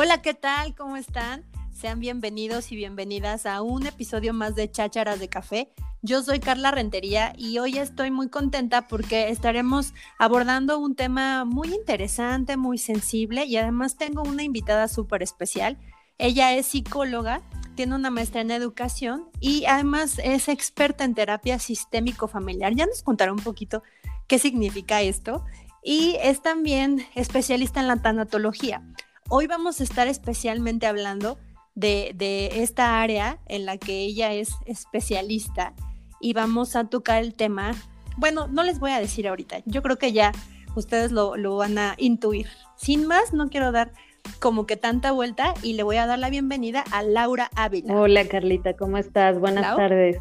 Hola, ¿qué tal? ¿Cómo están? Sean bienvenidos y bienvenidas a un episodio más de Chácharas de Café. Yo soy Carla Rentería y hoy estoy muy contenta porque estaremos abordando un tema muy interesante, muy sensible y además tengo una invitada súper especial. Ella es psicóloga, tiene una maestría en educación y además es experta en terapia sistémico familiar. Ya nos contará un poquito qué significa esto y es también especialista en la tanatología. Hoy vamos a estar especialmente hablando de, de, esta área en la que ella es especialista y vamos a tocar el tema. Bueno, no les voy a decir ahorita, yo creo que ya ustedes lo, van a intuir. Sin más, no quiero dar como que tanta vuelta y le voy a dar la bienvenida a Laura Ávila. Hola Carlita, ¿cómo estás? Buenas tardes.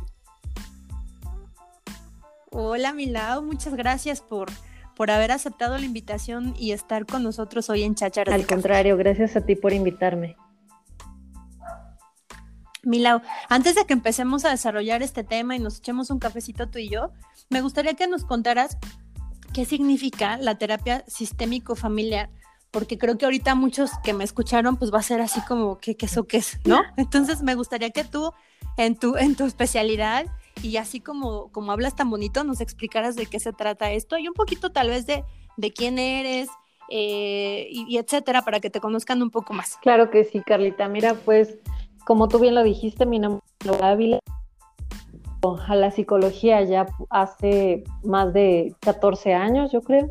Hola Milau, muchas gracias por, por haber aceptado la invitación y estar con nosotros hoy en Chácharas. Al contrario, gracias a ti por invitarme. Milau, antes de que empecemos a desarrollar este tema y nos echemos un cafecito tú y yo, me gustaría que nos contaras qué significa la terapia sistémico familiar, porque creo que ahorita muchos que me escucharon, pues va a ser así como, ¿qué, qué eso qué es? ¿No? Entonces me gustaría que tú, en tu, en tu especialidad, y así como, como hablas tan bonito, nos explicaras de qué se trata esto y un poquito tal vez de, de quién eres, eh, y, y, etcétera, para que te conozcan un poco más. Claro que sí, Carlita. Mira, pues como tú bien lo dijiste, mi nombre es Laura Ávila. A la psicología ya hace más de 14 años, yo creo.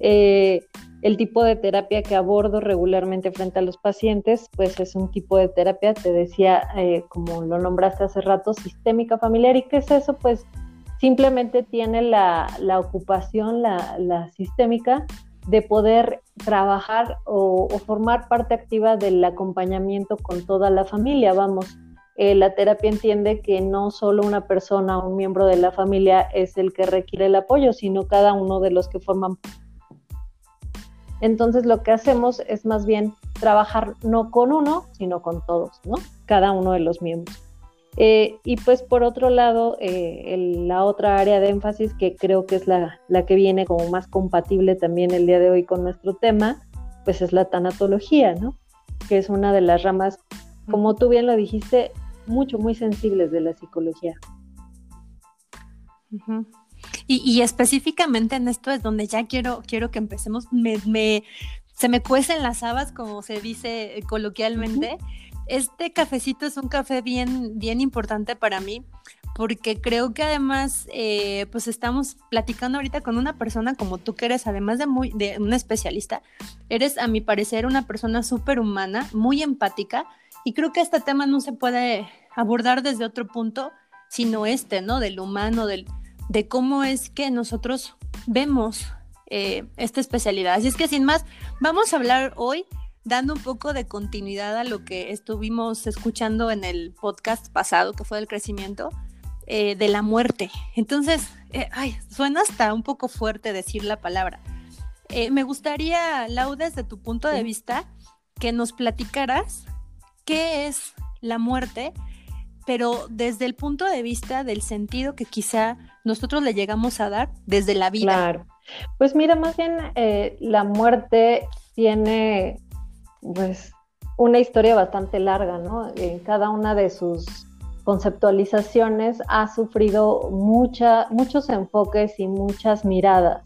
Eh, el tipo de terapia que abordo regularmente frente a los pacientes, pues es un tipo de terapia, te decía, eh, como lo nombraste hace rato, sistémica familiar. ¿Y qué es eso? Pues simplemente tiene la, ocupación, la, sistémica, de poder trabajar o, formar parte activa del acompañamiento con toda la familia. Vamos, eh, la terapia entiende que no solo una persona o un miembro de la familia es el que requiere el apoyo, sino cada uno de los que forman. Entonces lo que hacemos es más bien trabajar no con uno, sino con todos, ¿no? Cada uno de los miembros. Eh, y pues por otro lado, eh, la otra área de énfasis que creo que es la, que viene como más compatible también el día de hoy con nuestro tema, pues es la tanatología, ¿no? Que es una de las ramas, como tú bien lo dijiste, mucho, muy sensibles de la psicología. Y, específicamente en esto es donde ya quiero, quiero que empecemos, me, se me cuecen las habas, como se dice coloquialmente. Este cafecito es un café bien, bien importante para mí porque creo que además, eh, pues estamos platicando ahorita con una persona como tú que eres, además de, muy, de una especialista, eres a mi parecer una persona súper humana, muy empática, y creo que este tema no se puede abordar desde otro punto, sino este, ¿no? Del humano, del, de cómo es que nosotros vemos eh, esta especialidad. Así es que sin más, vamos a hablar hoy dando un poco de continuidad a lo que estuvimos escuchando en el podcast pasado, que fue del crecimiento, eh, de la muerte. Entonces, eh, ay, suena hasta un poco fuerte decir la palabra. Me gustaría, Lau, desde tu punto de vista, que nos platicaras qué es la muerte, pero desde el punto de vista del sentido que quizá nosotros le llegamos a dar desde la vida. Claro. Pues mira, más bien la muerte tiene pues una historia bastante larga, ¿no? En cada una de sus conceptualizaciones ha sufrido mucha, muchos enfoques y muchas miradas.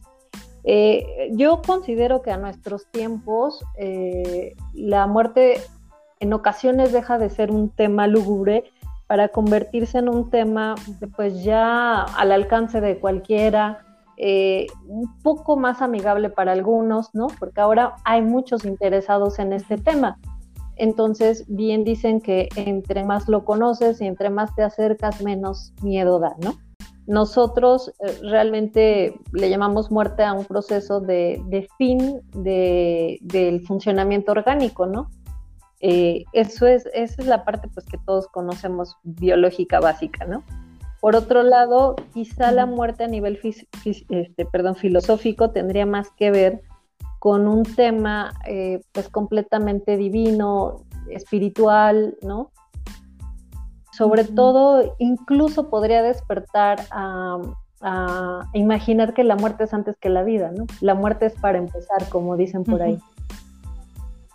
Eh, yo considero que a nuestros tiempos eh, la muerte en ocasiones deja de ser un tema lúgubre para convertirse en un tema pues ya al alcance de cualquiera, eh, un poco más amigable para algunos, ¿no? Porque ahora hay muchos interesados en este tema. Entonces, bien dicen que entre más lo conoces y entre más te acercas, menos miedo da, ¿no? Nosotros eh, realmente le llamamos muerte a un proceso de, fin del funcionamiento orgánico, ¿no? Eh, eso es, esa es la parte pues, que todos conocemos biológica básica, ¿no? Por otro lado, quizá la muerte a nivel este, perdón, filosófico tendría más que ver con un tema eh, pues completamente divino, espiritual, ¿no? Sobre todo, incluso podría despertar a, imaginar que la muerte es antes que la vida, ¿no? La muerte es para empezar, como dicen por ahí.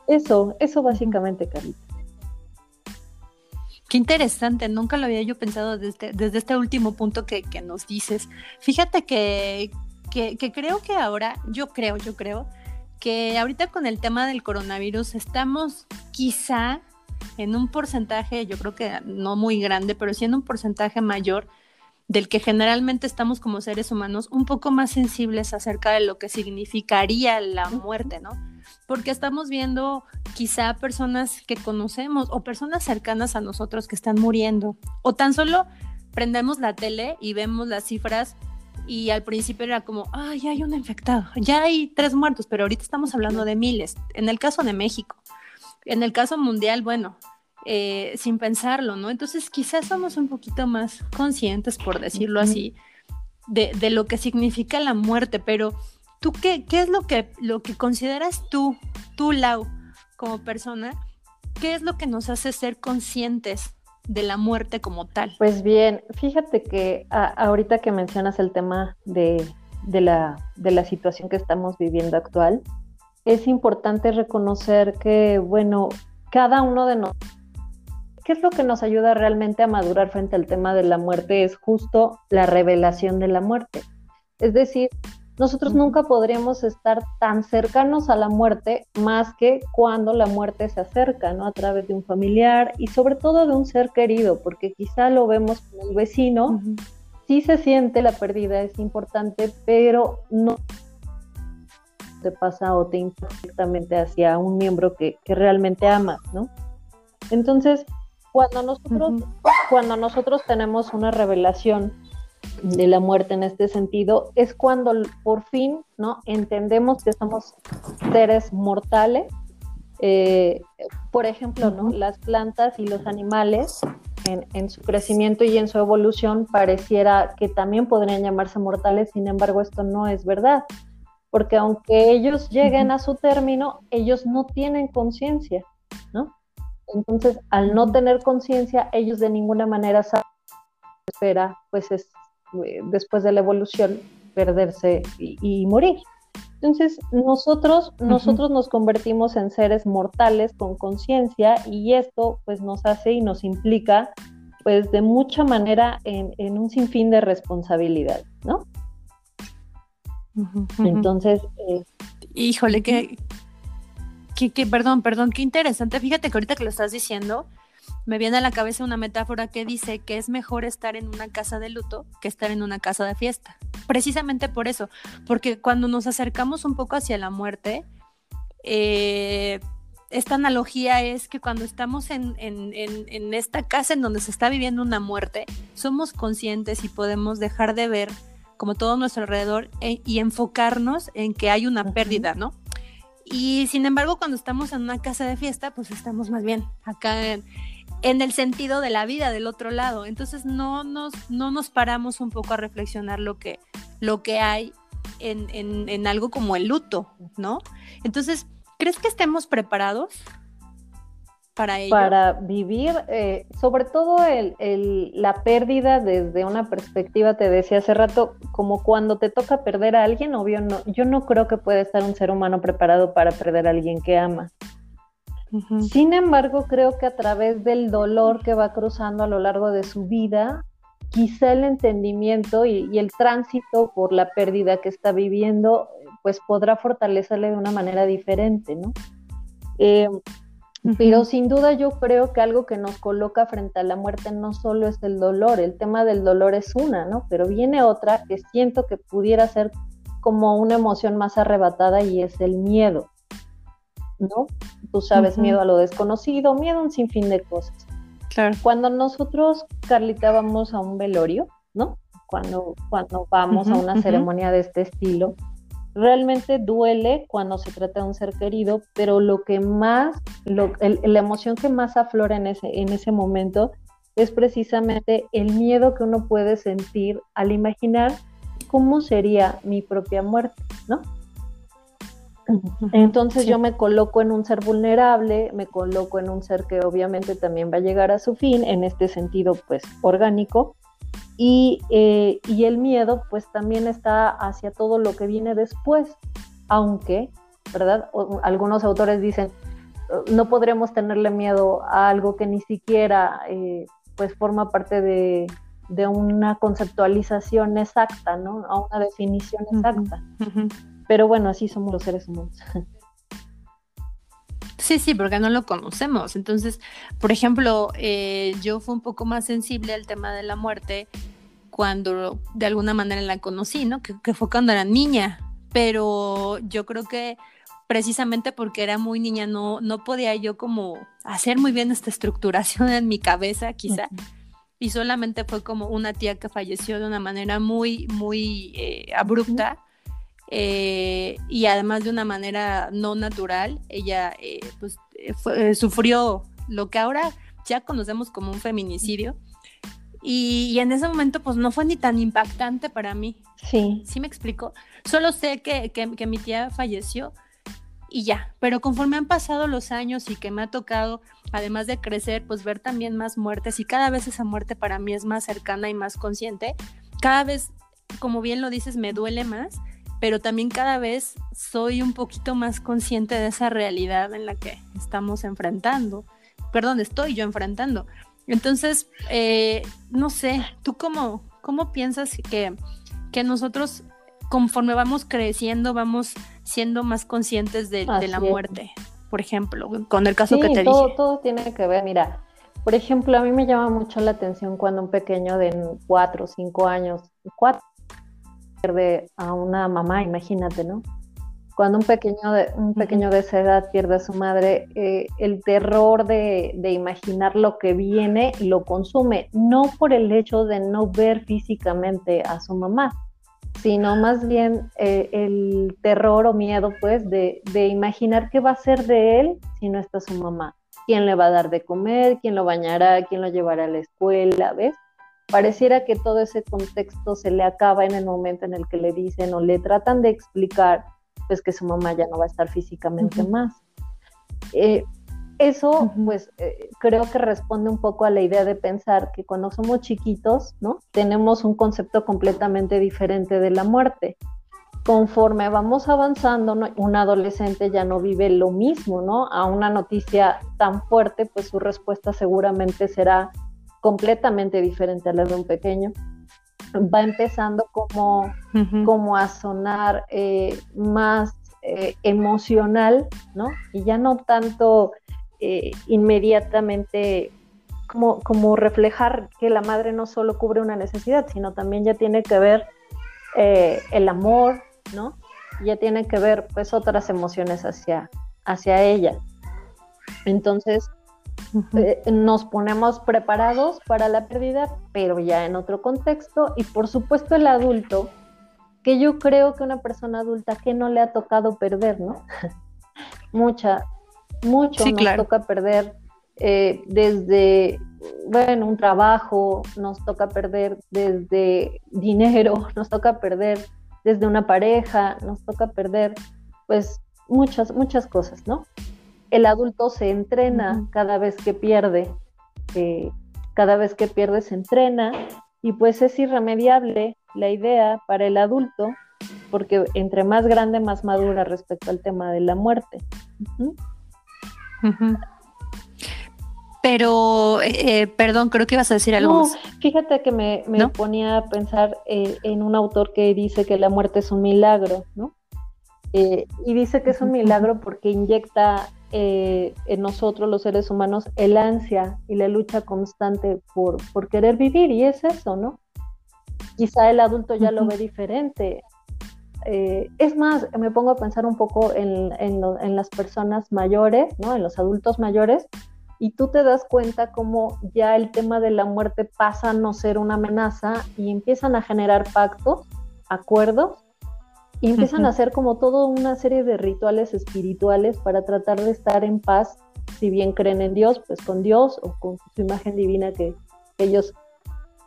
Eso, eso básicamente, Carita. Qué interesante, nunca lo había yo pensado desde, desde este último punto que, que nos dices. Fíjate que, que, que, creo que ahora, yo creo, yo creo, que ahorita con el tema del coronavirus estamos quizá en un porcentaje, yo creo que no muy grande, pero sí en un porcentaje mayor del que generalmente estamos como seres humanos un poco más sensibles acerca de lo que significaría la muerte, ¿no? Porque estamos viendo quizá personas que conocemos o personas cercanas a nosotros que están muriendo, o tan solo prendemos la tele y vemos las cifras y al principio era como, ay, ya hay un infectado, ya hay tres muertos, pero ahorita estamos hablando de miles, en el caso de México. En el caso mundial, bueno, eh, sin pensarlo, ¿no? Entonces quizás somos un poquito más conscientes, por decirlo así, de, de, lo que significa la muerte, pero tú qué, qué es lo que, lo que consideras tú, tú, Lau, como persona, qué es lo que nos hace ser conscientes de la muerte como tal? Pues bien, fíjate que ahorita que mencionas el tema de, de, la, de la situación que estamos viviendo actual, es importante reconocer que, bueno, cada uno de nosotros ¿Qué es lo que nos ayuda realmente a madurar frente al tema de la muerte? Es justo la revelación de la muerte. Es decir, nosotros nunca podríamos estar tan cercanos a la muerte más que cuando la muerte se acerca, ¿no? A través de un familiar y sobre todo de un ser querido, porque quizá lo vemos con el vecino, sí se siente la pérdida, es importante, pero no te pasa o te impacta directamente hacia un miembro que, que realmente amas, ¿no? Entonces, cuando nosotros, cuando nosotros tenemos una revelación de la muerte en este sentido, es cuando por fin ¿no? entendemos que somos seres mortales. Eh, por ejemplo, ¿no? las plantas y los animales en, en, su crecimiento y en su evolución pareciera que también podrían llamarse mortales, sin embargo esto no es verdad, porque aunque ellos lleguen a su término, ellos no tienen conciencia, ¿no? Entonces, al no tener conciencia, ellos de ninguna manera saben espera, pues es después de la evolución perderse y, morir. Entonces, nosotros, nosotros nos convertimos en seres mortales con conciencia y esto pues nos hace y nos implica pues de mucha manera en, un sinfín de responsabilidad, ¿no? Entonces... Eh, Híjole, que, que, perdón, perdón, qué interesante. Fíjate que ahorita que lo estás diciendo, me viene a la cabeza una metáfora que dice que es mejor estar en una casa de luto que estar en una casa de fiesta. Precisamente por eso, porque cuando nos acercamos un poco hacia la muerte, eh, esta analogía es que cuando estamos en, en, esta casa en donde se está viviendo una muerte, somos conscientes y podemos dejar de ver como todo nuestro alrededor eh, y enfocarnos en que hay una pérdida, ¿no? Y sin embargo, cuando estamos en una casa de fiesta, pues estamos más bien acá en, el sentido de la vida del otro lado. Entonces no nos, no nos paramos un poco a reflexionar lo que, lo que hay en, en algo como el luto, ¿no? Entonces, ¿crees que estemos preparados para vivir, eh, sobre todo la pérdida desde una perspectiva, te decía hace rato, como cuando te toca perder a alguien, obvio, no, yo no creo que pueda estar un ser humano preparado para perder a alguien que ama. Sin embargo, creo que a través del dolor que va cruzando a lo largo de su vida, quizá el entendimiento y, y el tránsito por la pérdida que está viviendo, pues podrá fortalecerle de una manera diferente, ¿no? Eh, pero sin duda yo creo que algo que nos coloca frente a la muerte no solo es el dolor, el tema del dolor es una, ¿no? Pero viene otra que siento que pudiera ser como una emoción más arrebatada y es el miedo, ¿no? Tú sabes, miedo a lo desconocido, miedo a un sinfín de cosas. Claro. Cuando nosotros, Carlita, vamos a un velorio, ¿no? Cuando, cuando vamos a una ceremonia de este estilo, realmente duele cuando se trata de un ser querido, pero lo que más, la emoción que más aflora en ese, en ese momento es precisamente el miedo que uno puede sentir al imaginar cómo sería mi propia muerte, ¿no? Entonces yo me coloco en un ser vulnerable, me coloco en un ser que obviamente también va a llegar a su fin, en este sentido pues orgánico, eh, y, el miedo pues también está hacia todo lo que viene después, aunque, ¿verdad? algunos autores dicen, no podremos tenerle miedo a algo que ni siquiera eh, pues forma parte de, una conceptualización exacta, ¿no? A una definición exacta. Pero bueno, así somos los seres humanos. Sí, sí, porque no lo conocemos. Entonces, por ejemplo, eh, yo fui un poco más sensible al tema de la muerte cuando de alguna manera la conocí, ¿no? Que, fue cuando era niña. Pero yo creo que precisamente porque era muy niña no, no podía yo como hacer muy bien esta estructuración en mi cabeza, quizá. Y solamente fue como una tía que falleció de una manera muy, muy eh, abrupta. Eh, y además de una manera no natural, ella eh, pues, eh, sufrió lo que ahora ya conocemos como un feminicidio. Y, en ese momento pues no fue ni tan impactante para mí. Sí. ¿Sí me explico? Solo sé que, que, mi tía falleció y ya, pero conforme han pasado los años y que me ha tocado, además de crecer, pues ver también más muertes y cada vez esa muerte para mí es más cercana y más consciente, cada vez, como bien lo dices, me duele más pero también cada vez soy un poquito más consciente de esa realidad en la que estamos enfrentando, perdón, estoy yo enfrentando. Entonces, eh, no sé, ¿tú cómo, cómo piensas que, que nosotros conforme vamos creciendo, vamos siendo más conscientes de, la muerte? Por ejemplo, con el caso que te todo, dije. Todo tiene que ver, mira, por ejemplo, a mí me llama mucho la atención cuando un pequeño de cuatro o cinco años, cuatro pierde a una mamá, imagínate, ¿no? Cuando un pequeño de, un pequeño de esa edad pierde a su madre, eh, el terror de, imaginar lo que viene lo consume, no por el hecho de no ver físicamente a su mamá, sino más bien eh, el terror o miedo, pues, de, de imaginar qué va a ser de él si no está su mamá. ¿Quién le va a dar de comer? ¿Quién lo bañará? ¿Quién lo llevará a la escuela? ¿Ves? Pareciera que todo ese contexto se le acaba en el momento en el que le dicen o le tratan de explicar pues que su mamá ya no va a estar físicamente más. Eh, eso, pues, eh, creo que responde un poco a la idea de pensar que cuando somos chiquitos, ¿no? Tenemos un concepto completamente diferente de la muerte. Conforme vamos avanzando, un adolescente ya no vive lo mismo, ¿no? A una noticia tan fuerte, pues su respuesta seguramente será completamente diferente a la de un pequeño, va empezando como, como a sonar eh, más eh, emocional, ¿no? Y ya no tanto eh, inmediatamente como, como reflejar que la madre no solo cubre una necesidad, sino también ya tiene que ver el amor, ¿no? Ya tiene que ver pues otras emociones hacia, hacia ella. Entonces, eh, nos ponemos preparados para la pérdida, pero ya en otro contexto. Y por supuesto el adulto, que yo creo que una persona adulta que no le ha tocado perder, ¿no? Mucha, mucho nos toca perder eh, desde, bueno, un trabajo, nos toca perder desde dinero, nos toca perder desde una pareja, nos toca perder, pues, muchas, muchas cosas, ¿no? El adulto se entrena cada vez que pierde, eh, cada vez que pierde se entrena y pues es irremediable la idea para el adulto porque entre más grande, más madura respecto al tema de la muerte. Pero, eh, eh, perdón, creo que ibas a decir algo. No, fíjate que me, ponía a pensar en un autor que dice que la muerte es un milagro, ¿no? y dice que es un milagro porque inyecta eh, en nosotros los seres humanos el ansia y la lucha constante por, por querer vivir y es eso, ¿no? Quizá el adulto ya lo ve diferente. Eh, es más, me pongo a pensar un poco en, en, las personas mayores, ¿no? En los adultos mayores, y tú te das cuenta cómo ya el tema de la muerte pasa a no ser una amenaza y empiezan a generar pactos, acuerdos, y empiezan a hacer como toda una serie de rituales espirituales para tratar de estar en paz, si bien creen en Dios, pues con Dios o con su imagen divina que, ellos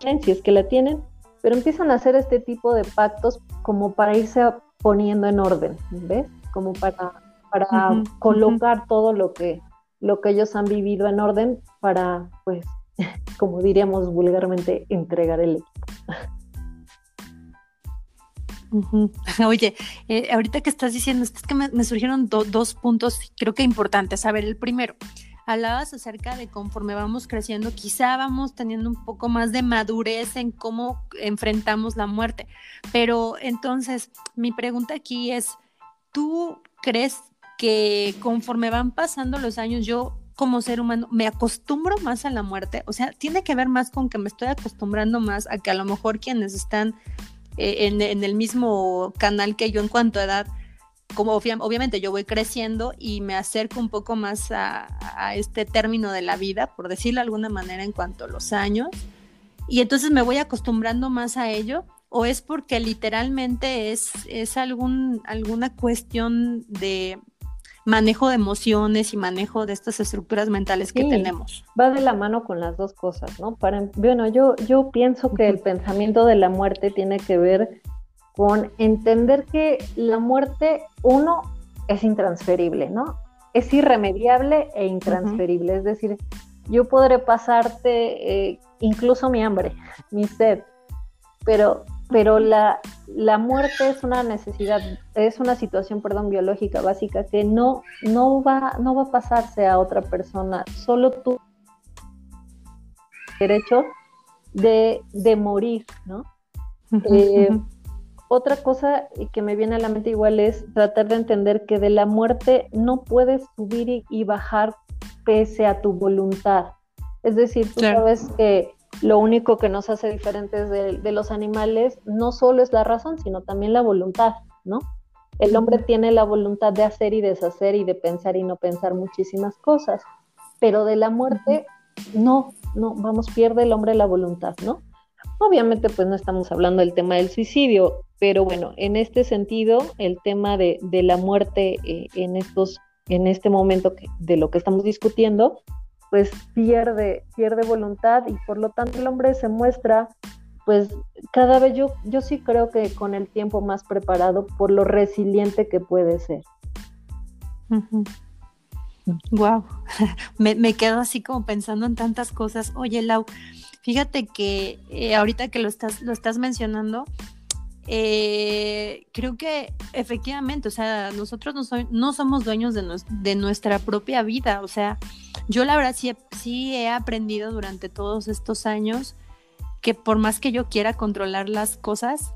tienen, si es que la tienen, pero empiezan a hacer este tipo de pactos como para irse poniendo en orden, ¿ves? Como para, para colocar todo lo que, lo que ellos han vivido en orden para, pues, como diríamos vulgarmente, entregar el equipo. Oye, eh, ahorita que estás diciendo, es que me, surgieron dos puntos, creo que importantes. A ver, el primero, hablabas acerca de conforme vamos creciendo, quizá vamos teniendo un poco más de madurez en cómo enfrentamos la muerte. Pero entonces, mi pregunta aquí es, ¿tú crees que conforme van pasando los años, yo como ser humano me acostumbro más a la muerte? O sea, tiene que ver más con que me estoy acostumbrando más a que a lo mejor quienes están eh, en, el mismo canal que yo en cuanto a edad, como obviamente yo voy creciendo y me acerco un poco más a, este término de la vida, por decirlo de alguna manera, en cuanto a los años, y entonces me voy acostumbrando más a ello, o es porque literalmente es, es algún, alguna cuestión de, manejo de emociones y manejo de estas estructuras mentales que tenemos. Va de la mano con las dos cosas, ¿no? Para, bueno, yo, yo pienso que el pensamiento de la muerte tiene que ver con entender que la muerte, uno, es intransferible, ¿no? Es irremediable e intransferible. Es decir, yo podré pasarte eh, incluso mi hambre, mi sed, pero pero la, la, muerte es una necesidad, es una situación, perdón, biológica básica que no, no, va, no va a pasarse a otra persona, solo tú derecho de, de morir, ¿no? Eh, otra cosa que me viene a la mente igual es tratar de entender que de la muerte no puedes subir y, bajar pese a tu voluntad. Es decir, tú sabes que lo único que nos hace diferentes de, los animales no solo es la razón, sino también la voluntad, ¿no? El hombre tiene la voluntad de hacer y deshacer y de pensar y no pensar muchísimas cosas, pero de la muerte no, no, vamos, pierde el hombre la voluntad, ¿no? Obviamente, pues no estamos hablando del tema del suicidio, pero bueno, en este sentido, el tema de, la muerte eh, en estos, en este momento que, de lo que estamos discutiendo, pues pierde, pierde voluntad y por lo tanto el hombre se muestra pues cada vez yo, yo sí creo que con el tiempo más preparado por lo resiliente que puede ser. Wow, me, quedo así como pensando en tantas cosas. Oye, Lau, fíjate que eh, ahorita que lo estás, lo estás mencionando, eh, creo que efectivamente, o sea, nosotros no, no somos dueños de, de, nuestra propia vida, o sea, yo la verdad sí, sí he aprendido durante todos estos años que por más que yo quiera controlar las cosas,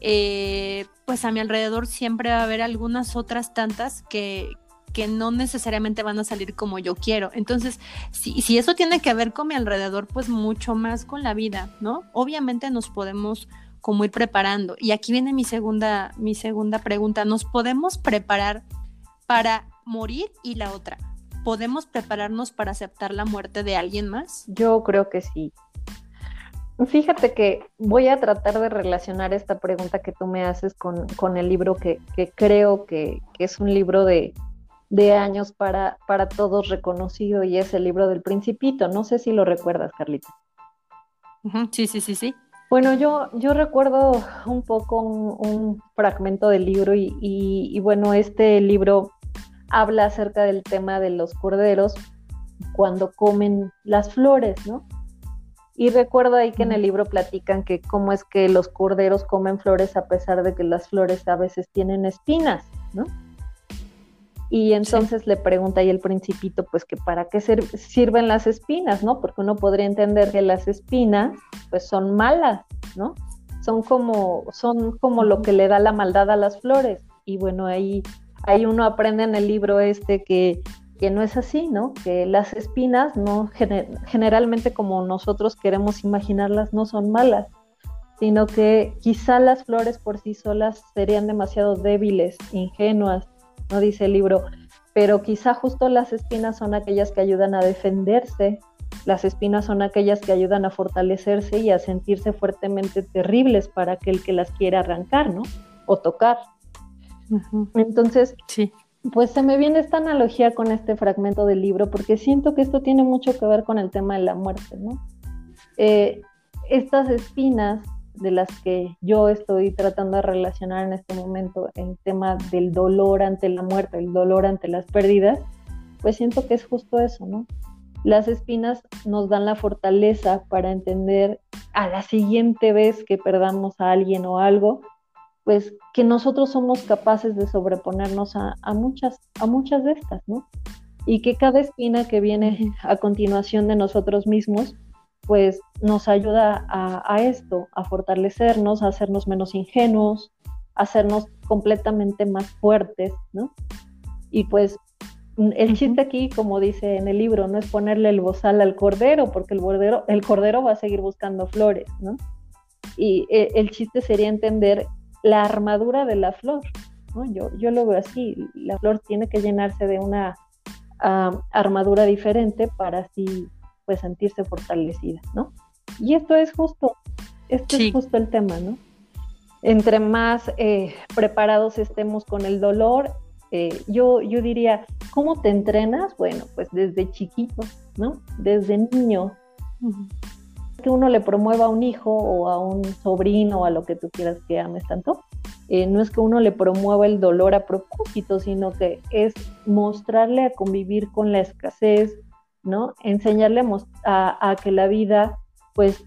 eh, pues a mi alrededor siempre va a haber algunas otras tantas que, que no necesariamente van a salir como yo quiero. Entonces, si, si eso tiene que ver con mi alrededor, pues mucho más con la vida, ¿no? Obviamente nos podemos como ir preparando. Y aquí viene mi segunda, mi segunda pregunta. ¿Nos podemos preparar para morir? Y la otra, ¿podemos prepararnos para aceptar la muerte de alguien más? Yo creo que sí. Fíjate que voy a tratar de relacionar esta pregunta que tú me haces con, el libro que, creo que, es un libro de, años para, para todos reconocido y es el libro del principito. No sé si lo recuerdas, Carlita. Sí, sí, sí, sí. Bueno, yo, yo recuerdo un poco un, fragmento del libro y, bueno, este libro habla acerca del tema de los corderos cuando comen las flores, ¿no? Y recuerdo ahí que en el libro platican que cómo es que los corderos comen flores a pesar de que las flores a veces tienen espinas, ¿no? Y entonces le pregunta ahí el principito, pues que para qué sirven las espinas, ¿no? Porque uno podría entender que las espinas, pues son malas, ¿no? Son como, son como lo que le da la maldad a las flores. Y bueno, ahí, ahí uno aprende en el libro este que, que no es así, ¿no? Que las espinas no generalmente como nosotros queremos imaginarlas no son malas, sino que quizá las flores por sí solas serían demasiado débiles, ingenuas, no dice el libro, pero quizá justo las espinas son aquellas que ayudan a defenderse, las espinas son aquellas que ayudan a fortalecerse y a sentirse fuertemente terribles para aquel que las quiere arrancar, ¿no? O tocar. Entonces, sí. pues se me viene esta analogía con este fragmento del libro, porque siento que esto tiene mucho que ver con el tema de la muerte, ¿no? Eh, estas espinas de las que yo estoy tratando de relacionar en este momento el tema del dolor ante la muerte, el dolor ante las pérdidas, pues siento que es justo eso, ¿no? Las espinas nos dan la fortaleza para entender a la siguiente vez que perdamos a alguien o algo, pues que nosotros somos capaces de sobreponernos a, muchas, a muchas de estas, ¿no? Y que cada espina que viene a continuación de nosotros mismos, pues nos ayuda a, esto, a fortalecernos, a hacernos menos ingenuos, a hacernos completamente más fuertes, ¿no? Y pues el chiste aquí, como dice en el libro, no es ponerle el bozal al cordero, porque el, cordero, el cordero va a seguir buscando flores, ¿no? Y eh, el chiste sería entender la armadura de la flor, ¿no? Yo, yo lo veo así, la flor tiene que llenarse de una armadura diferente para así pues sentirse fortalecida, ¿no? Y esto es justo, esto es justo el tema, ¿no? Entre más eh, preparados estemos con el dolor, eh, yo, yo diría, ¿cómo te entrenas? Bueno, pues desde chiquito, ¿no? Desde niño. Que uno le promueva a un hijo o a un sobrino o a lo que tú quieras que ames tanto. Eh, no es que uno le promueva el dolor a propósito, sino que es mostrarle a convivir con la escasez, ¿no? Enseñarle a, que la vida, pues,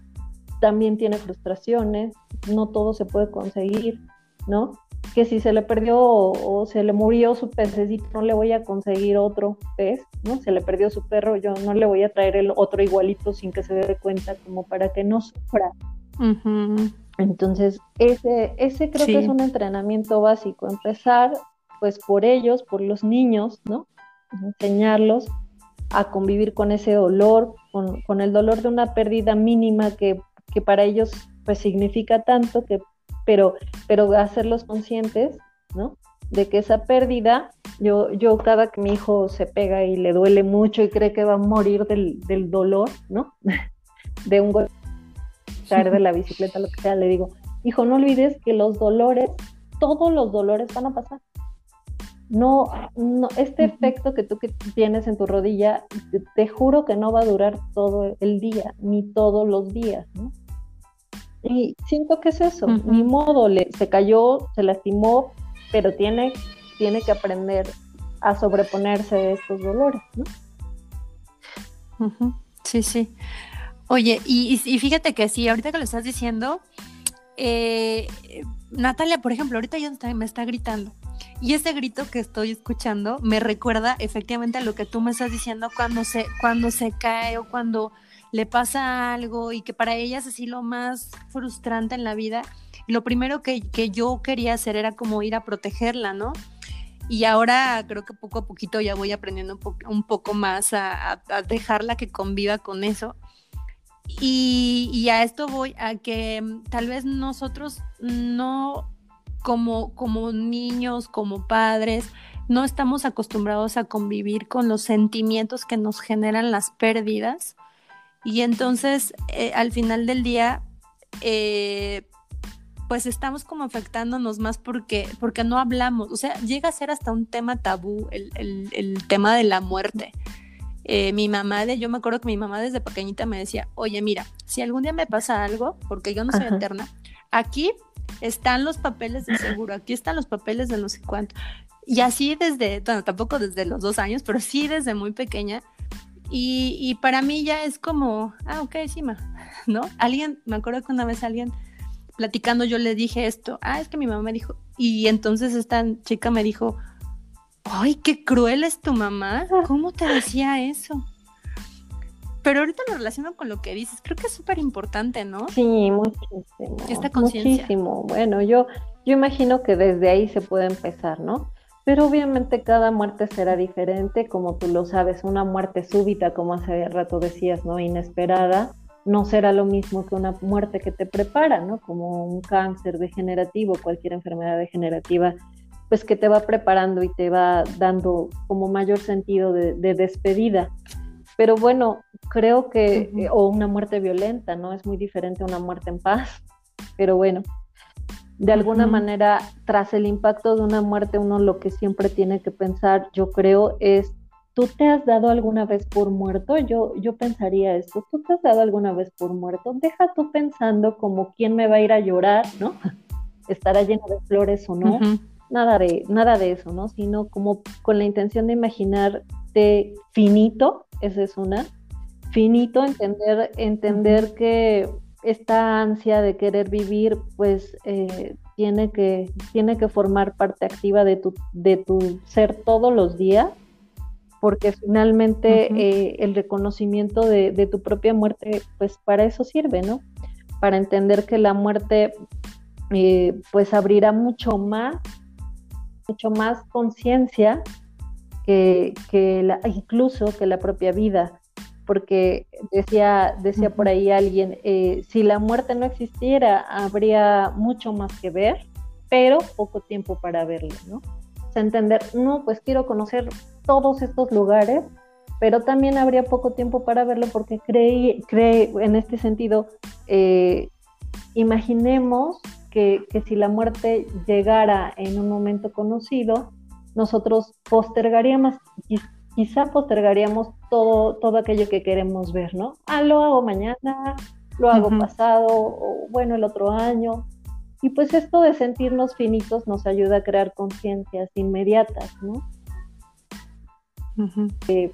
también tiene frustraciones, no todo se puede conseguir, ¿no? Que si se le perdió o, se le murió su pececito, no le voy a conseguir otro pez, ¿no? Se le perdió su perro, yo no le voy a traer el otro igualito sin que se dé cuenta, como para que no sufra. Entonces, ese, ese creo que es un entrenamiento básico, empezar pues por ellos, por los niños, ¿no? Enseñarlos a convivir con ese dolor, con, el dolor de una pérdida mínima que, para ellos pues significa tanto, que, pero, pero hacerlos conscientes, ¿no? De que esa pérdida, yo, yo cada que mi hijo se pega y le duele mucho y cree que va a morir del, dolor, ¿no? de un golpe de la bicicleta, lo que sea, le digo, hijo, no olvides que los dolores, todos los dolores van a pasar no, no este efecto que tú que tienes en tu rodilla, te, juro que no va a durar todo el día, ni todos los días, ¿no? Y siento que es eso, ni modo, le, se cayó, se lastimó, pero tiene, tiene que aprender a sobreponerse de estos dolores, ¿no? Sí, sí. Oye, y, y, fíjate que sí, ahorita que lo estás diciendo, eh, Natalia, por ejemplo, ahorita ya me está gritando. Y ese grito que estoy escuchando me recuerda efectivamente a lo que tú me estás diciendo cuando se, cuando se cae o cuando le pasa algo y que para ella es así lo más frustrante en la vida. Lo primero que, yo quería hacer era como ir a protegerla, ¿no? Y ahora creo que poco a poquito ya voy aprendiendo un, poco más a, dejarla que conviva con eso. Y, y, a esto voy a que tal vez nosotros no como, como niños, como padres, no estamos acostumbrados a convivir con los sentimientos que nos generan las pérdidas. Y entonces, eh, al final del día, eh, pues estamos como afectándonos más porque, porque no hablamos. O sea, llega a ser hasta un tema tabú el, tema de la muerte. Eh, mi mamá, de, yo me acuerdo que mi mamá desde pequeñita me decía, oye, mira, si algún día me pasa algo, porque yo no soy eterna, aquí están los papeles de seguro, aquí están los papeles de no sé cuánto. Y así desde, bueno, tampoco desde los dos años, pero sí desde muy pequeña. Y, para mí ya es como, ah, ok, sí, ¿no? Alguien, me acuerdo que una vez alguien platicando yo le dije esto, ah, es que mi mamá me dijo, y entonces esta chica me dijo, ay, qué cruel es tu mamá, ¿cómo te decía eso? Pero ahorita lo relaciono con lo que dices, creo que es súper importante, ¿no? Sí, muchísimo. Esta conciencia. Muchísimo. Bueno, yo, yo imagino que desde ahí se puede empezar, ¿no? Pero obviamente cada muerte será diferente, como tú lo sabes, una muerte súbita, como hace rato decías, ¿no? Inesperada, no será lo mismo que una muerte que te prepara, ¿no? Como un cáncer degenerativo, cualquier enfermedad degenerativa, pues que te va preparando y te va dando como mayor sentido de, de despedida. Pero bueno, creo que, eh, o una muerte violenta, ¿no? Es muy diferente a una muerte en paz. Pero bueno, de alguna manera, tras el impacto de una muerte, uno lo que siempre tiene que pensar, yo creo, es, ¿tú te has dado alguna vez por muerto? Yo, yo pensaría esto, ¿tú te has dado alguna vez por muerto? Deja tú pensando como quién me va a ir a llorar, ¿no? Estará lleno de flores o no. Nada de, nada de eso, ¿no? Sino como con la intención de imaginarte finito, esa es una. Finito, entender, entender que esta ansia de querer vivir, pues eh, tiene que, tiene que formar parte activa de tu, de tu ser todos los días, porque finalmente eh, el reconocimiento de, de, tu propia muerte, pues para eso sirve, ¿no? Para entender que la muerte, eh, pues abrirá mucho más, mucho más conciencia que, que la, incluso que la propia vida porque decía, decía por ahí alguien, eh, si la muerte no existiera, habría mucho más que ver, pero poco tiempo para verlo, ¿no? O sea, entender, no, pues quiero conocer todos estos lugares, pero también habría poco tiempo para verlo porque creí, cree, en este sentido, eh, imaginemos que, que si la muerte llegara en un momento conocido, nosotros postergaríamos, quizá postergaríamos todo, todo aquello que queremos ver, ¿no? Ah, lo hago mañana, lo hago pasado, o bueno, el otro año. Y pues esto de sentirnos finitos nos ayuda a crear conciencias inmediatas, ¿no?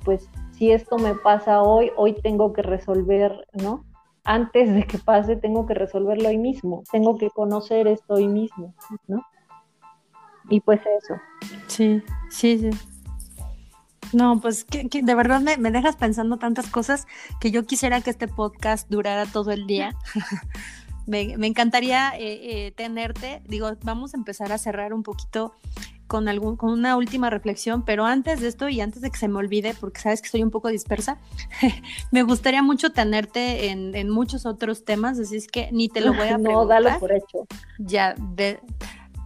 pues si esto me pasa hoy, hoy tengo que resolver, ¿no? Antes de que pase, tengo que resolverlo hoy mismo, tengo que conocer esto hoy mismo, ¿no? Y pues eso. Sí, sí, sí. No, pues que, de verdad me, dejas pensando tantas cosas que yo quisiera que este podcast durara todo el día. me, encantaría eh, eh, tenerte. Digo, vamos a empezar a cerrar un poquito con, algún, con una última reflexión, pero antes de esto y antes de que se me olvide, porque sabes que estoy un poco dispersa, me gustaría mucho tenerte en, muchos otros temas, así es que ni te lo voy a preguntar. No, dalo por hecho. Ya, de,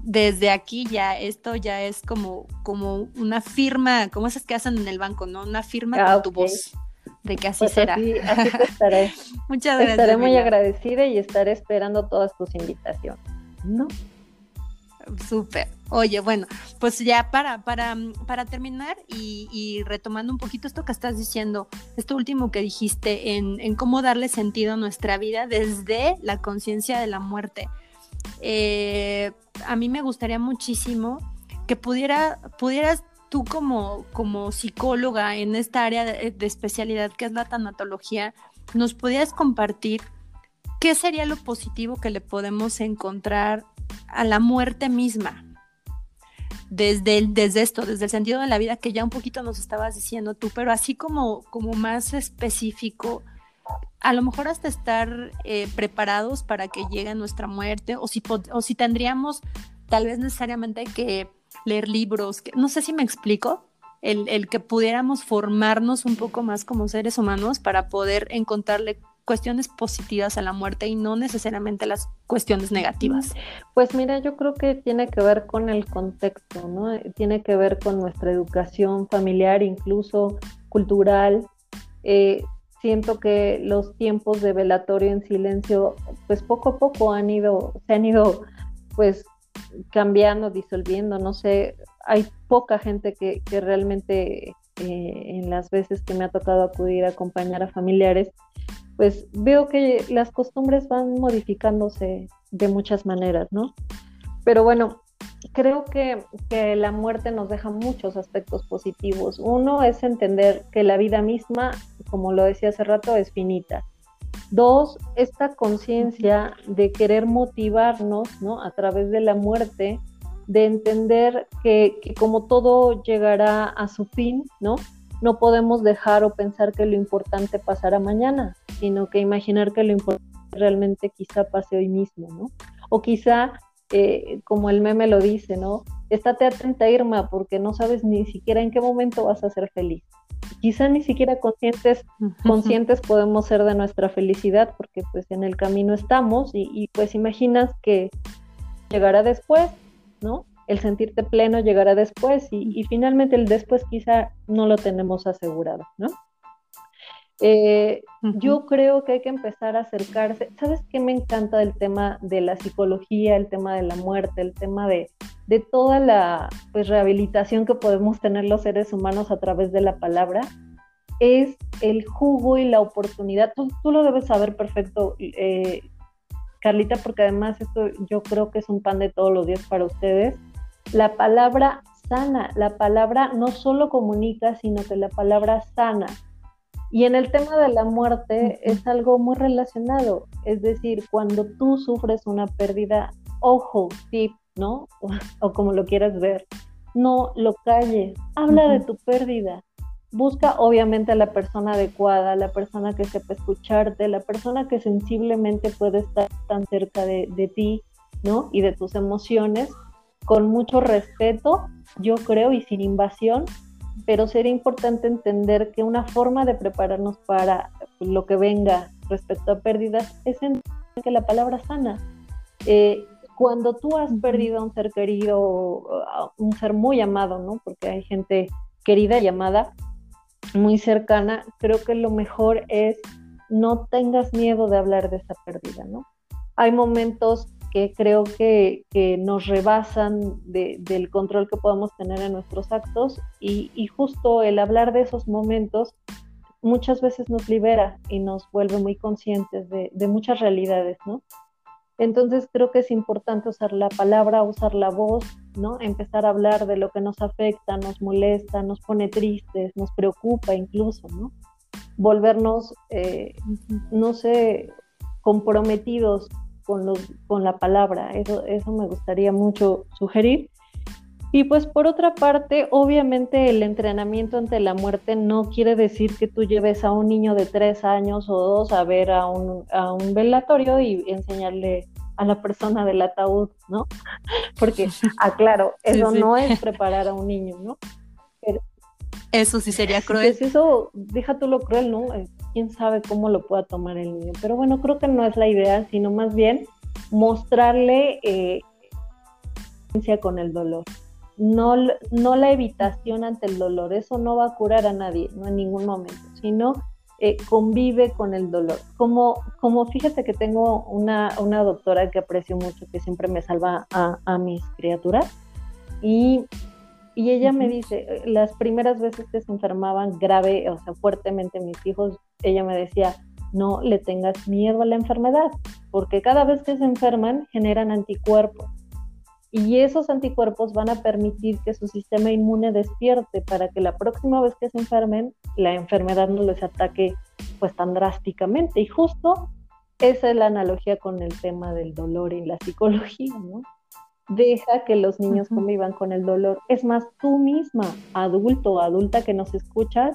desde aquí ya esto ya es como, como una firma, como esas que hacen en el banco, ¿no? Una firma ah, con tu voz de que así pues será. Así, te estaré. Muchas gracias. Estaré muy agradecida y estaré esperando todas tus invitaciones. ¿No? Súper. Oye, bueno, pues ya para, para, para terminar y, retomando un poquito esto que estás diciendo, esto último que dijiste en, en cómo darle sentido a nuestra vida desde la conciencia de la muerte. Eh, a mí me gustaría muchísimo que pudiera, pudieras tú como, como psicóloga en esta área de, especialidad que es la tanatología, nos pudieras compartir qué sería lo positivo que le podemos encontrar a la muerte misma. Desde, desde esto, desde el sentido de la vida que ya un poquito nos estabas diciendo tú, pero así como, como más específico, a lo mejor hasta estar eh, preparados para que llegue nuestra muerte o si, o si tendríamos tal vez necesariamente que leer libros, que, no sé si me explico, el, el, que pudiéramos formarnos un poco más como seres humanos para poder encontrarle cuestiones positivas a la muerte y no necesariamente las cuestiones negativas. Pues mira, yo creo que tiene que ver con el contexto, ¿no? Tiene que ver con nuestra educación familiar, incluso cultural. Eh, siento que los tiempos de velatorio en silencio, pues poco a poco han ido, se han ido, pues cambiando, disolviendo, no sé, hay poca gente que, que realmente eh, en las veces que me ha tocado acudir a acompañar a familiares, pues veo que las costumbres van modificándose de muchas maneras, ¿no? Pero bueno, creo que, la muerte nos deja muchos aspectos positivos. Uno es entender que la vida misma, como lo decía hace rato, es finita. Dos, esta conciencia de querer motivarnos ¿no? a través de la muerte, de entender que, que, como todo llegará a su fin, ¿no? no podemos dejar o pensar que lo importante pasará mañana, sino que imaginar que lo importante realmente quizá pase hoy mismo, ¿no? O quizá eh, como el meme lo dice, ¿no? Estate atenta, Irma, porque no sabes ni siquiera en qué momento vas a ser feliz. Quizá ni siquiera conscientes, conscientes podemos ser de nuestra felicidad, porque pues en el camino estamos y, pues imaginas que llegará después, ¿no? El sentirte pleno llegará después y, y finalmente el después quizá no lo tenemos asegurado, ¿no? Eh, yo creo que hay que empezar a acercarse. ¿Sabes qué me encanta del tema de la psicología, el tema de la muerte, el tema de, de toda la pues, rehabilitación que podemos tener los seres humanos a través de la palabra? Es el jugo y la oportunidad. Tú, tú lo debes saber perfecto, eh, Carlita, porque además esto yo creo que es un pan de todos los días para ustedes. La palabra sana, la palabra no solo comunica, sino que la palabra sana y en el tema de la muerte es algo muy relacionado, es decir, cuando tú sufres una pérdida, ojo, tip, ¿no? O, como lo quieras ver, no lo calles, habla de tu pérdida. Busca obviamente a la persona adecuada, la persona que sepa escucharte, la persona que sensiblemente puede estar tan cerca de, de ti, ¿no? Y de tus emociones, con mucho respeto, yo creo, y sin invasión, pero sería importante entender que una forma de prepararnos para lo que venga respecto a pérdidas es en que la palabra sana. Eh, cuando tú has perdido a un ser querido, a un ser muy amado, ¿no? Porque hay gente querida y amada, muy cercana, creo que lo mejor es no tengas miedo de hablar de esa pérdida, ¿no? Hay momentos que creo que, nos rebasan del control que podemos tener en nuestros actos y, justo el hablar de esos momentos muchas veces nos libera y nos vuelve muy conscientes de, de muchas realidades, ¿no? Entonces creo que es importante usar la palabra, usar la voz, ¿no? Empezar a hablar de lo que nos afecta, nos molesta, nos pone tristes, nos preocupa incluso, ¿no? Volvernos, eh, no sé, comprometidos con, los, con la palabra. Eso, eso me gustaría mucho sugerir. Y pues por otra parte, obviamente el entrenamiento ante la muerte no quiere decir que tú lleves a un niño de tres años o dos a ver a un, a un velatorio y enseñarle a la persona del ataúd, ¿no? Porque, aclaro, eso no es preparar a un niño, ¿no? eso sí sería cruel. Pues eso, deja tú lo cruel, ¿no? Quién sabe cómo lo pueda tomar el niño. Pero bueno, creo que no es la idea, sino más bien mostrarle eh, con el dolor no, no la evitación ante el dolor, eso no va a curar a nadie, no en ningún momento, sino eh, convive con el dolor. Como, como fíjate que tengo una, una doctora que aprecio mucho, que siempre me salva a, mis criaturas, y, y ella me dice, eh, las primeras veces que se enfermaban grave, o sea, fuertemente mis hijos, ella me decía, no le tengas miedo a la enfermedad, porque cada vez que se enferman generan anticuerpos y esos anticuerpos van a permitir que su sistema inmune despierte para que la próxima vez que se enfermen, la enfermedad no les ataque pues tan drásticamente. Y justo esa es la analogía con el tema del dolor y la psicología, ¿no? Deja que los niños convivan con el dolor. Es más, tú misma, adulto o adulta que nos escuchas,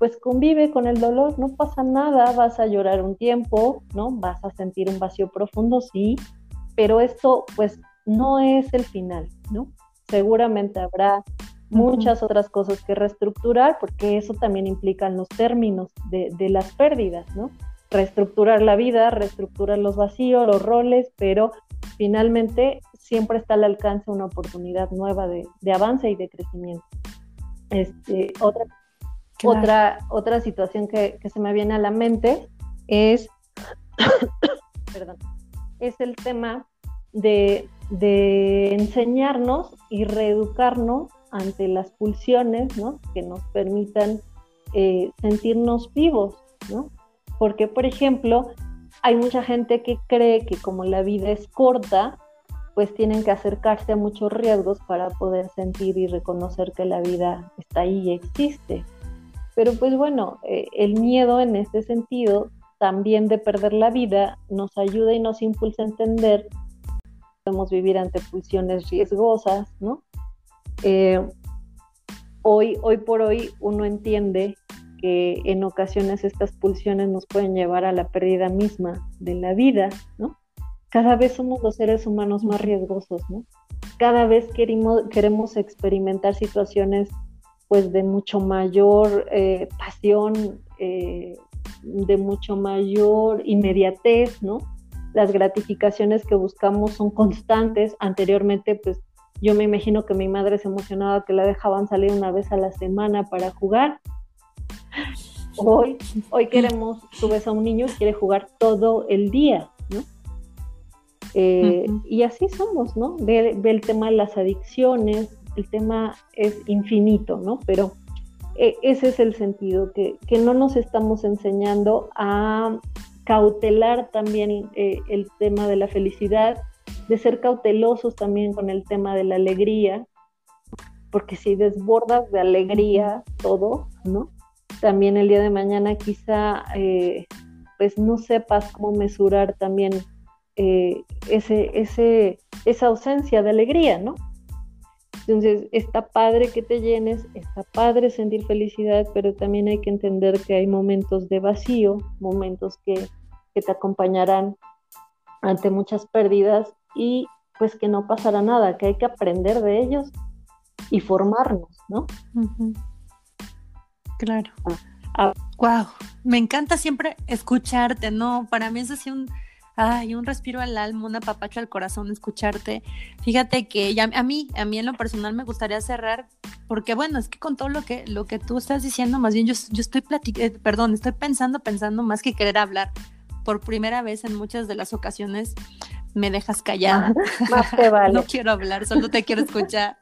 pues convive con el dolor, no pasa nada, vas a llorar un tiempo, ¿no? Vas a sentir un vacío profundo, sí, pero esto pues no es el final, ¿no? Seguramente habrá muchas otras cosas que reestructurar, porque eso también implica en los términos de, las pérdidas, ¿no? Reestructurar la vida, reestructurar los vacíos, los roles, pero finalmente siempre está al alcance una oportunidad nueva de, avance y de crecimiento. Este, otra, otra, otra situación que, se me viene a la mente es, es el tema de de enseñarnos y reeducarnos ante las pulsiones, ¿no? Que nos permitan eh, sentirnos vivos, ¿no? Porque, por ejemplo, hay mucha gente que cree que como la vida es corta, pues tienen que acercarse a muchos riesgos para poder sentir y reconocer que la vida está ahí y existe. Pero pues bueno, eh, el miedo en este sentido, también de perder la vida, nos ayuda y nos impulsa a entender podemos vivir ante pulsiones riesgosas, ¿no? Eh, hoy, hoy por hoy uno entiende que en ocasiones estas pulsiones nos pueden llevar a la pérdida misma de la vida, ¿no? Cada vez somos los seres humanos más riesgosos, ¿no? Cada vez queremos experimentar situaciones pues de mucho mayor eh, pasión, eh, de mucho mayor inmediatez, ¿no? las gratificaciones que buscamos son constantes. Anteriormente, pues yo me imagino que mi madre se emocionaba que la dejaban salir una vez a la semana para jugar. Hoy, hoy queremos, tú ves a un niño y quiere jugar todo el día, ¿no? Eh, y así somos, ¿no? Ve, el tema de las adicciones, el tema es infinito, ¿no? Pero eh, ese es el sentido, que, que no nos estamos enseñando a cautelar también eh, el tema de la felicidad, de ser cautelosos también con el tema de la alegría, porque si desbordas de alegría todo, ¿no? También el día de mañana quizá eh, pues no sepas cómo mesurar también eh, ese, ese, esa ausencia de alegría, ¿no? Entonces, está padre que te llenes, está padre sentir felicidad, pero también hay que entender que hay momentos de vacío, momentos que, te acompañarán ante muchas pérdidas y pues que no pasará nada, que hay que aprender de ellos y formarnos, ¿no? Claro. wow, ah, ah. me encanta siempre escucharte, ¿no? Para mí es así un ay, un respiro al alma, un apapacho al corazón, escucharte. Fíjate que ya, a mí, a mí en lo personal me gustaría cerrar, porque bueno, es que con todo lo que, lo que tú estás diciendo, más bien yo, yo estoy platicando, eh, perdón, estoy pensando, pensando más que querer hablar. Por primera vez en muchas de las ocasiones me dejas callada. no quiero hablar, solo te quiero escuchar.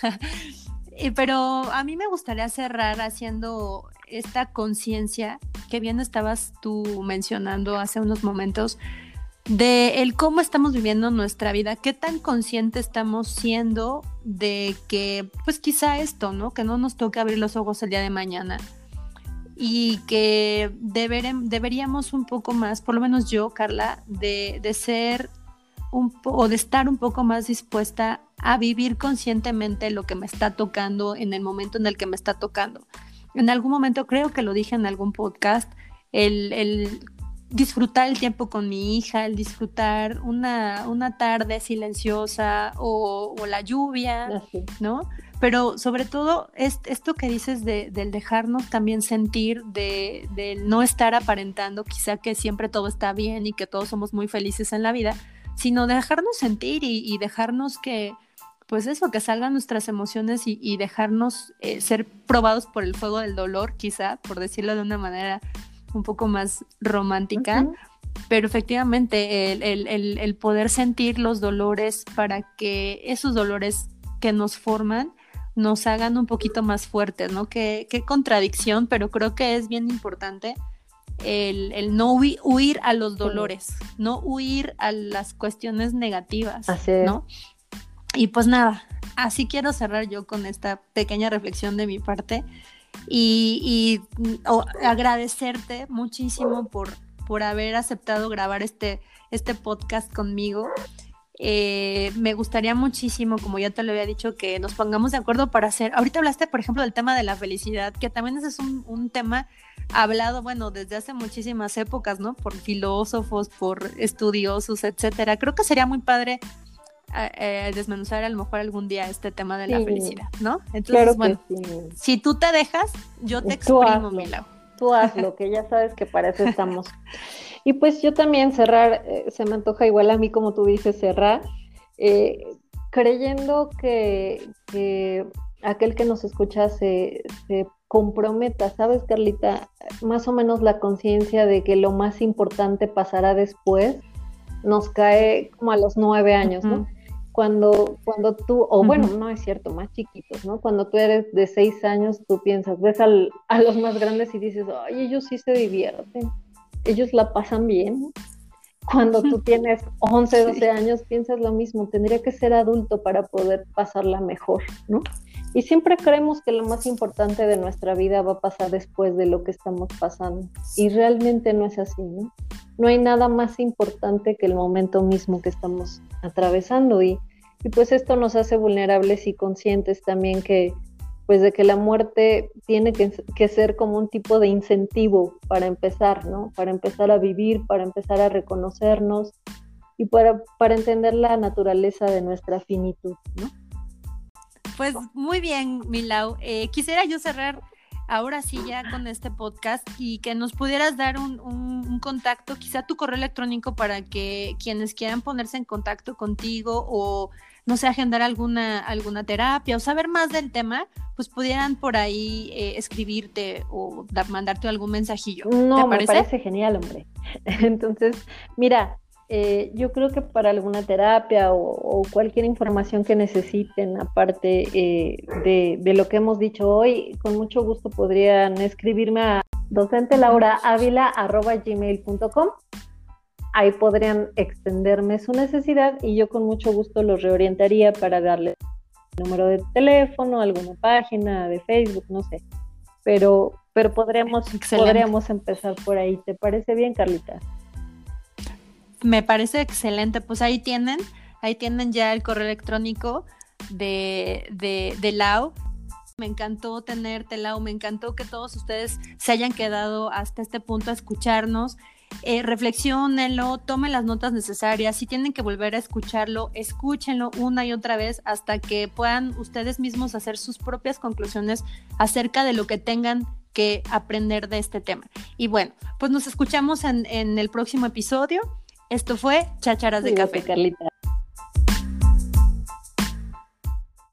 Pero a mí me gustaría cerrar haciendo esta conciencia que bien estabas tú mencionando hace unos momentos de el cómo estamos viviendo nuestra vida, qué tan consciente estamos siendo de que, pues quizá esto, ¿no? Que no nos toque abrir los ojos el día de mañana y que deberíamos un poco más, por lo menos yo, Carla, de, de ser un o de estar un poco más dispuesta a vivir conscientemente lo que me está tocando en el momento en el que me está tocando. En algún momento, creo que lo dije en algún podcast, el, el disfrutar el tiempo con mi hija, el disfrutar una, una tarde silenciosa o, la lluvia, ¿no? Pero sobre todo es, esto que dices de, del dejarnos también sentir, de, no estar aparentando quizá que siempre todo está bien y que todos somos muy felices en la vida, sino dejarnos sentir y, dejarnos que, pues eso, que salgan nuestras emociones y, dejarnos eh, ser probados por el fuego del dolor, quizá, por decirlo de una manera un poco más romántica, pero efectivamente el, poder sentir los dolores para que esos dolores que nos forman nos hagan un poquito más fuertes, ¿no? Qué, qué contradicción, pero creo que es bien importante el, no huir, a los dolores, no huir a las cuestiones negativas, ¿no? Y pues nada, así quiero cerrar yo con esta pequeña reflexión de mi parte y, agradecerte muchísimo por, por haber aceptado grabar este, este podcast conmigo. Eh, me gustaría muchísimo, como ya te lo había dicho, que nos pongamos de acuerdo para hacer. Ahorita hablaste, por ejemplo, del tema de la felicidad, que también ese es un, un tema hablado, bueno, desde hace muchísimas épocas, ¿no? Por filósofos, por estudiosos, etcétera. Creo que sería muy padre eh, desmenuzar a lo mejor algún día este tema de la felicidad, ¿no? Entonces, bueno, si tú te dejas, yo te exprimo, mi Tú hazlo, que ya sabes que para eso estamos. y pues yo también cerrar, eh, se me antoja igual a mí como tú dices, cerrar, eh, creyendo que, aquel que nos escucha se, se comprometa, ¿sabes, Carlita? Más o menos la conciencia de que lo más importante pasará después nos cae como a los nueve años, ¿no? cuando, cuando tú, o bueno, no es cierto, más chiquitos, ¿no? Cuando tú eres de seis años, tú piensas, ves al, a los más grandes y dices, ay, ellos sí se divierten, ellos la pasan bien. Cuando tú tienes 11, 12 años, piensas lo mismo, tendría que ser adulto para poder pasarla mejor, ¿no? Y siempre creemos que lo más importante de nuestra vida va a pasar después de lo que estamos pasando. Y realmente no es así, ¿no? no hay nada más importante que el momento mismo que estamos atravesando y, pues esto nos hace vulnerables y conscientes también que pues de que la muerte tiene que, ser como un tipo de incentivo para empezar, ¿no? Para empezar a vivir, para empezar a reconocernos y para, para entender la naturaleza de nuestra finitud, ¿no? Pues muy bien, Milau. Eh, quisiera yo cerrar ahora sí ya con este podcast y que nos pudieras dar un, contacto, quizá tu correo electrónico para que quienes quieran ponerse en contacto contigo o no sé, agendar alguna, alguna terapia o saber más del tema, pues pudieran por ahí eh, escribirte o mandarte algún mensajillo. No, me parece genial, hombre. Entonces, mira, eh, yo creo que para alguna terapia o, cualquier información que necesiten, aparte eh, de, lo que hemos dicho hoy, con mucho gusto podrían escribirme a docentelauraavila.gmail.com. Ahí podrían extenderme su necesidad y yo con mucho gusto los reorientaría para darle número de teléfono, alguna página de Facebook, no sé. Pero, pero podríamos, podríamos empezar por ahí. ¿Te parece bien, Carlita? Me parece excelente. Pues ahí tienen, ahí tienen ya el correo electrónico de, de, de Lau. Me encantó tenerte, Lau, me encantó que todos ustedes se hayan quedado hasta este punto a escucharnos. Eh, reflexionenlo, tomen las notas necesarias, si tienen que volver a escucharlo, escúchenlo una y otra vez hasta que puedan ustedes mismos hacer sus propias conclusiones acerca de lo que tengan que aprender de este tema. Y bueno, pues nos escuchamos en, en el próximo episodio. Esto fue Chacharas de Café. Carlita.